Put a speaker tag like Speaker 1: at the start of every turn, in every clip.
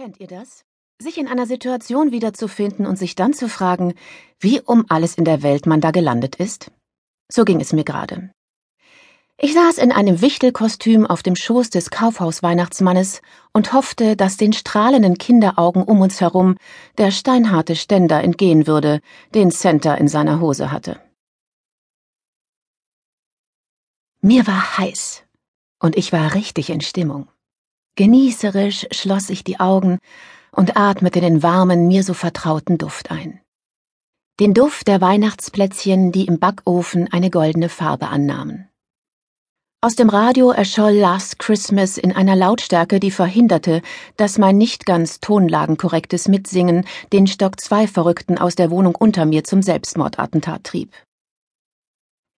Speaker 1: Kennt ihr das? Sich in einer Situation wiederzufinden und sich dann zu fragen, wie um alles in der Welt man da gelandet ist? So ging es mir gerade. Ich saß in einem Wichtelkostüm auf dem Schoß des Kaufhausweihnachtsmannes und hoffte, dass den strahlenden Kinderaugen um uns herum der steinharte Ständer entgehen würde, den Center in seiner Hose hatte. Mir war heiß und ich war richtig in Stimmung. Genießerisch schloss ich die Augen und atmete den warmen, mir so vertrauten Duft ein. Den Duft der Weihnachtsplätzchen, die im Backofen eine goldene Farbe annahmen. Aus dem Radio erscholl Last Christmas in einer Lautstärke, die verhinderte, dass mein nicht ganz tonlagenkorrektes Mitsingen den Stock zwei Verrückten aus der Wohnung unter mir zum Selbstmordattentat trieb.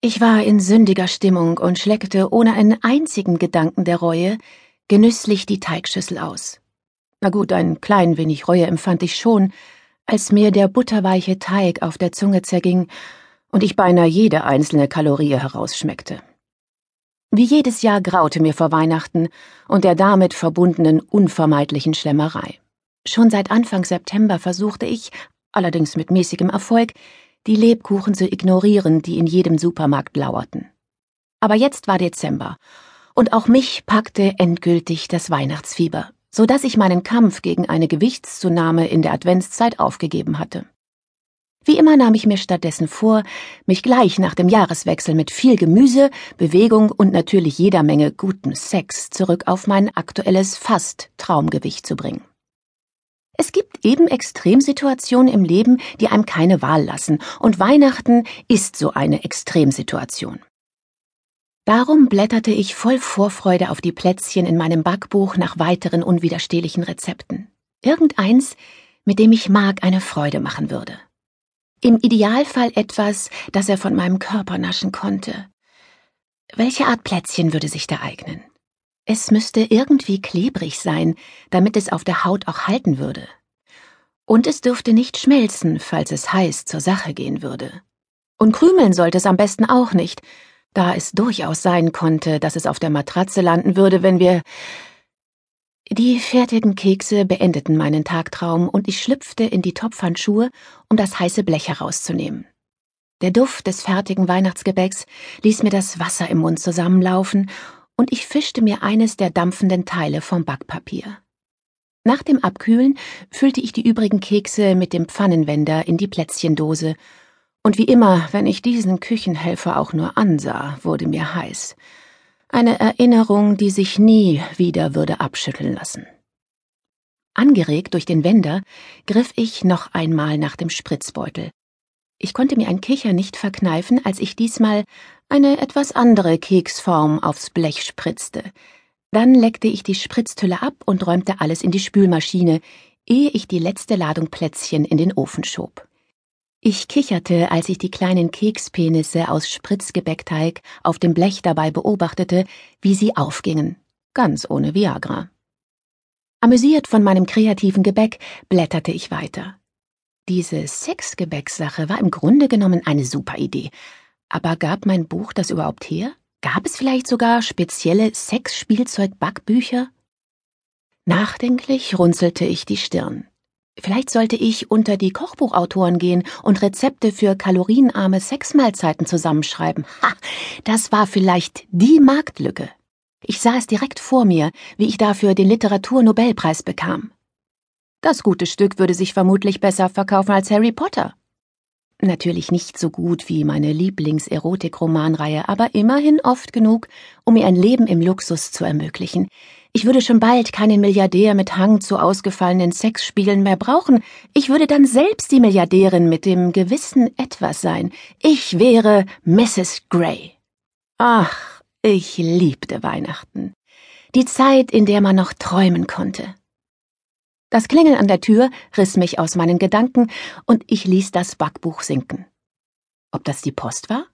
Speaker 1: Ich war in sündiger Stimmung und schleckte ohne einen einzigen Gedanken der Reue genüsslich die Teigschüssel aus. Na gut, ein klein wenig Reue empfand ich schon, als mir der butterweiche Teig auf der Zunge zerging und ich beinahe jede einzelne Kalorie herausschmeckte. Wie jedes Jahr graute mir vor Weihnachten und der damit verbundenen unvermeidlichen Schlemmerei. Schon seit Anfang September versuchte ich, allerdings mit mäßigem Erfolg, die Lebkuchen zu ignorieren, die in jedem Supermarkt lauerten. Aber jetzt war Dezember und auch mich packte endgültig das Weihnachtsfieber, so dass ich meinen Kampf gegen eine Gewichtszunahme in der Adventszeit aufgegeben hatte. Wie immer nahm ich mir stattdessen vor, mich gleich nach dem Jahreswechsel mit viel Gemüse, Bewegung und natürlich jeder Menge gutem Sex zurück auf mein aktuelles fast Traumgewicht zu bringen. Es gibt eben Extremsituationen im Leben, die einem keine Wahl lassen, und Weihnachten ist so eine Extremsituation. Darum blätterte ich voll Vorfreude auf die Plätzchen in meinem Backbuch nach weiteren unwiderstehlichen Rezepten. Irgendeins, mit dem ich Mark eine Freude machen würde. Im Idealfall etwas, das er von meinem Körper naschen konnte. Welche Art Plätzchen würde sich da eignen? Es müsste irgendwie klebrig sein, damit es auf der Haut auch halten würde. Und es dürfte nicht schmelzen, falls es heiß zur Sache gehen würde. Und krümeln sollte es am besten auch nicht, da es durchaus sein konnte, dass es auf der Matratze landen würde, wenn wir. Die fertigen Kekse beendeten meinen Tagtraum und ich schlüpfte in die Topfhandschuhe, um das heiße Blech herauszunehmen. Der Duft des fertigen Weihnachtsgebäcks ließ mir das Wasser im Mund zusammenlaufen und ich fischte mir eines der dampfenden Teile vom Backpapier. Nach dem Abkühlen füllte ich die übrigen Kekse mit dem Pfannenwender in die Plätzchendose und wie immer, wenn ich diesen Küchenhelfer auch nur ansah, wurde mir heiß. Eine Erinnerung, die sich nie wieder würde abschütteln lassen. Angeregt durch den Wender griff ich noch einmal nach dem Spritzbeutel. Ich konnte mir ein Kicher nicht verkneifen, als ich diesmal eine etwas andere Keksform aufs Blech spritzte. Dann leckte ich die Spritztülle ab und räumte alles in die Spülmaschine, ehe ich die letzte Ladung Plätzchen in den Ofen schob. Ich kicherte, als ich die kleinen Kekspenisse aus Spritzgebäckteig auf dem Blech dabei beobachtete, wie sie aufgingen, ganz ohne Viagra. Amüsiert von meinem kreativen Gebäck blätterte ich weiter. Diese Sexgebäcksache war im Grunde genommen eine super Idee. Aber gab mein Buch das überhaupt her? Gab es vielleicht sogar spezielle Sexspielzeug-Backbücher? Nachdenklich runzelte ich die Stirn. Vielleicht sollte ich unter die Kochbuchautoren gehen und Rezepte für kalorienarme Sexmahlzeiten zusammenschreiben. Ha, das war vielleicht die Marktlücke. Ich sah es direkt vor mir, wie ich dafür den Literaturnobelpreis bekam. Das gute Stück würde sich vermutlich besser verkaufen als Harry Potter. Natürlich nicht so gut wie meine Lieblings-Erotik-Romanreihe, aber immerhin oft genug, um mir ein Leben im Luxus zu ermöglichen. Ich würde schon bald keinen Milliardär mit Hang zu ausgefallenen Sexspielen mehr brauchen. Ich würde dann selbst die Milliardärin mit dem gewissen Etwas sein. Ich wäre Mrs. Grey. Ach, ich liebte Weihnachten. Die Zeit, in der man noch träumen konnte. Das Klingeln an der Tür riss mich aus meinen Gedanken und ich ließ das Backbuch sinken. Ob das die Post war?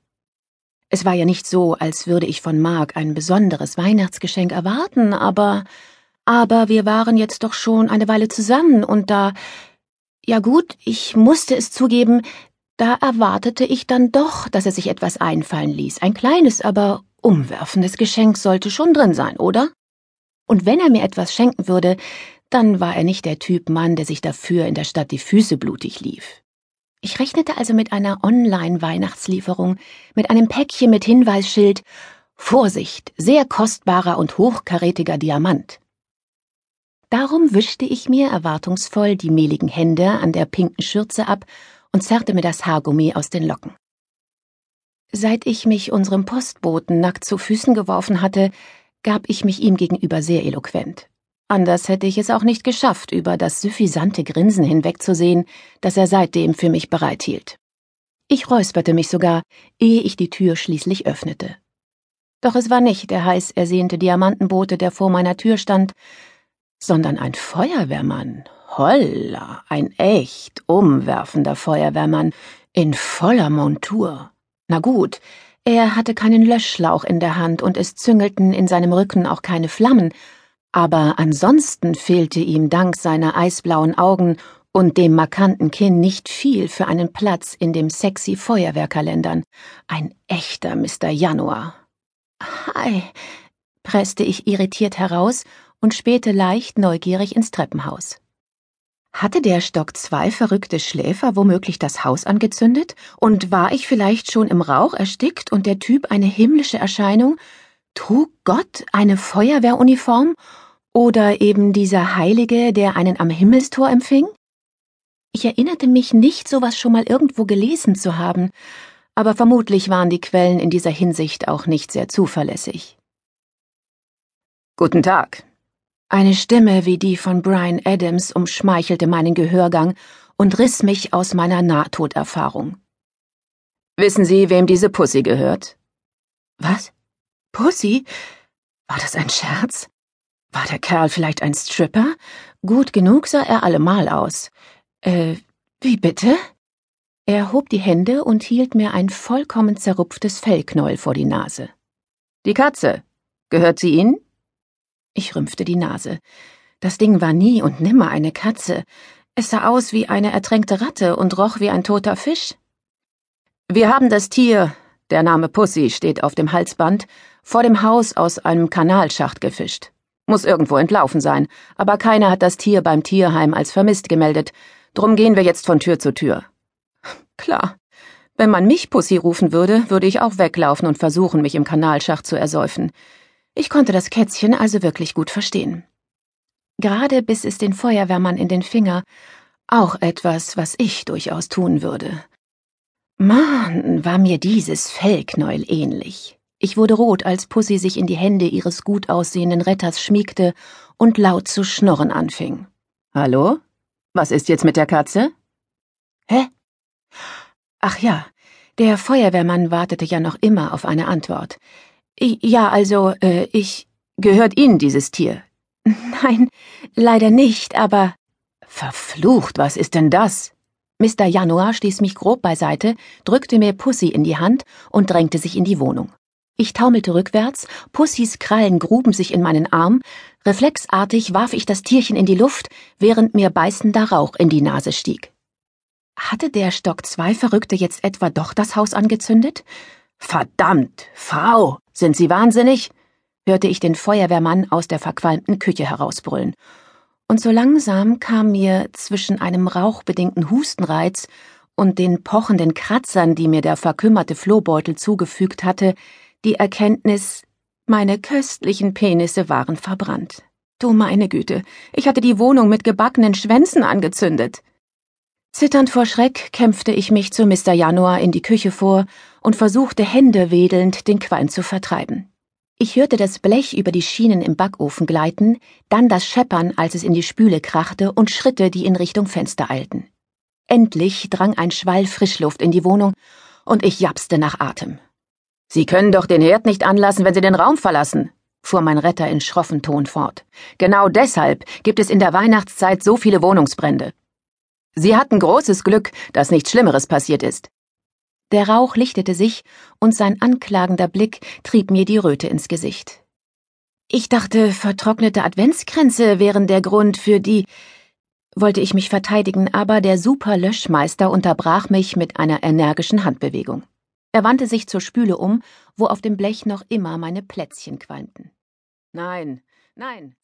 Speaker 1: Es war ja nicht so, als würde ich von Mark ein besonderes Weihnachtsgeschenk erwarten, aber aber wir waren jetzt doch schon eine Weile zusammen und da ja gut, ich musste es zugeben, da erwartete ich dann doch, dass er sich etwas einfallen ließ. Ein kleines, aber umwerfendes Geschenk sollte schon drin sein, oder? Und wenn er mir etwas schenken würde, dann war er nicht der Typ Mann, der sich dafür in der Stadt die Füße blutig lief. Ich rechnete also mit einer Online-Weihnachtslieferung, mit einem Päckchen mit Hinweisschild Vorsicht, sehr kostbarer und hochkarätiger Diamant. Darum wischte ich mir erwartungsvoll die mehligen Hände an der pinken Schürze ab und zerrte mir das Haargummi aus den Locken. Seit ich mich unserem Postboten nackt zu Füßen geworfen hatte, gab ich mich ihm gegenüber sehr eloquent. Anders hätte ich es auch nicht geschafft, über das suffisante Grinsen hinwegzusehen, das er seitdem für mich bereithielt. Ich räusperte mich sogar, ehe ich die Tür schließlich öffnete. Doch es war nicht der heiß ersehnte Diamantenbote, der vor meiner Tür stand, sondern ein Feuerwehrmann. Holla, ein echt umwerfender Feuerwehrmann in voller Montur. Na gut, er hatte keinen Löschschlauch in der Hand und es züngelten in seinem Rücken auch keine Flammen, aber ansonsten fehlte ihm dank seiner eisblauen Augen und dem markanten Kinn nicht viel für einen Platz in dem sexy Feuerwehrkalendern. Ein echter Mr. Januar. Hi, presste ich irritiert heraus und spähte leicht neugierig ins Treppenhaus. Hatte der Stock zwei verrückte Schläfer womöglich das Haus angezündet? Und war ich vielleicht schon im Rauch erstickt und der Typ eine himmlische Erscheinung? Trug Gott eine Feuerwehruniform? Oder eben dieser Heilige, der einen am Himmelstor empfing? Ich erinnerte mich nicht, sowas schon mal irgendwo gelesen zu haben, aber vermutlich waren die Quellen in dieser Hinsicht auch nicht sehr zuverlässig. Guten Tag. Eine Stimme wie die von Brian Adams umschmeichelte meinen Gehörgang und riss mich aus meiner Nahtoderfahrung. Wissen Sie, wem diese Pussy gehört? Was? Pussy? War das ein Scherz? War der Kerl vielleicht ein Stripper? Gut genug sah er allemal aus. Äh, wie bitte? Er hob die Hände und hielt mir ein vollkommen zerrupftes Fellknäuel vor die Nase. Die Katze. Gehört sie Ihnen? Ich rümpfte die Nase. Das Ding war nie und nimmer eine Katze. Es sah aus wie eine ertränkte Ratte und roch wie ein toter Fisch. Wir haben das Tier, der Name Pussy steht auf dem Halsband, vor dem Haus aus einem Kanalschacht gefischt. Muss irgendwo entlaufen sein, aber keiner hat das Tier beim Tierheim als vermisst gemeldet. Drum gehen wir jetzt von Tür zu Tür. Klar. Wenn man mich Pussy rufen würde, würde ich auch weglaufen und versuchen, mich im Kanalschacht zu ersäufen. Ich konnte das Kätzchen also wirklich gut verstehen. Gerade biss es den Feuerwehrmann in den Finger, auch etwas, was ich durchaus tun würde. Mann, war mir dieses Fellknäuel ähnlich. Ich wurde rot, als Pussy sich in die Hände ihres gut aussehenden Retters schmiegte und laut zu schnurren anfing. Hallo? Was ist jetzt mit der Katze? Hä? Ach ja, der Feuerwehrmann wartete ja noch immer auf eine Antwort. Ja, also, äh, ich. Gehört Ihnen dieses Tier? Nein, leider nicht, aber. Verflucht, was ist denn das? Mr. Januar stieß mich grob beiseite, drückte mir Pussy in die Hand und drängte sich in die Wohnung. Ich taumelte rückwärts, Pussys Krallen gruben sich in meinen Arm, reflexartig warf ich das Tierchen in die Luft, während mir beißender Rauch in die Nase stieg. Hatte der Stock zwei Verrückte jetzt etwa doch das Haus angezündet? Verdammt, Frau, sind Sie wahnsinnig? hörte ich den Feuerwehrmann aus der verqualmten Küche herausbrüllen. Und so langsam kam mir zwischen einem rauchbedingten Hustenreiz und den pochenden Kratzern, die mir der verkümmerte Flohbeutel zugefügt hatte, die Erkenntnis, meine köstlichen Penisse waren verbrannt. Du meine Güte, ich hatte die Wohnung mit gebackenen Schwänzen angezündet. Zitternd vor Schreck kämpfte ich mich zu Mr. Januar in die Küche vor und versuchte händewedelnd den Qualm zu vertreiben. Ich hörte das Blech über die Schienen im Backofen gleiten, dann das Scheppern, als es in die Spüle krachte, und Schritte, die in Richtung Fenster eilten. Endlich drang ein Schwall Frischluft in die Wohnung, und ich japste nach Atem. Sie können doch den Herd nicht anlassen, wenn Sie den Raum verlassen, fuhr mein Retter in schroffen Ton fort. Genau deshalb gibt es in der Weihnachtszeit so viele Wohnungsbrände. Sie hatten großes Glück, dass nichts Schlimmeres passiert ist. Der Rauch lichtete sich, und sein anklagender Blick trieb mir die Röte ins Gesicht. Ich dachte, vertrocknete Adventskränze wären der Grund für die wollte ich mich verteidigen, aber der Superlöschmeister unterbrach mich mit einer energischen Handbewegung. Er wandte sich zur Spüle um, wo auf dem Blech noch immer meine Plätzchen qualmten. Nein, nein.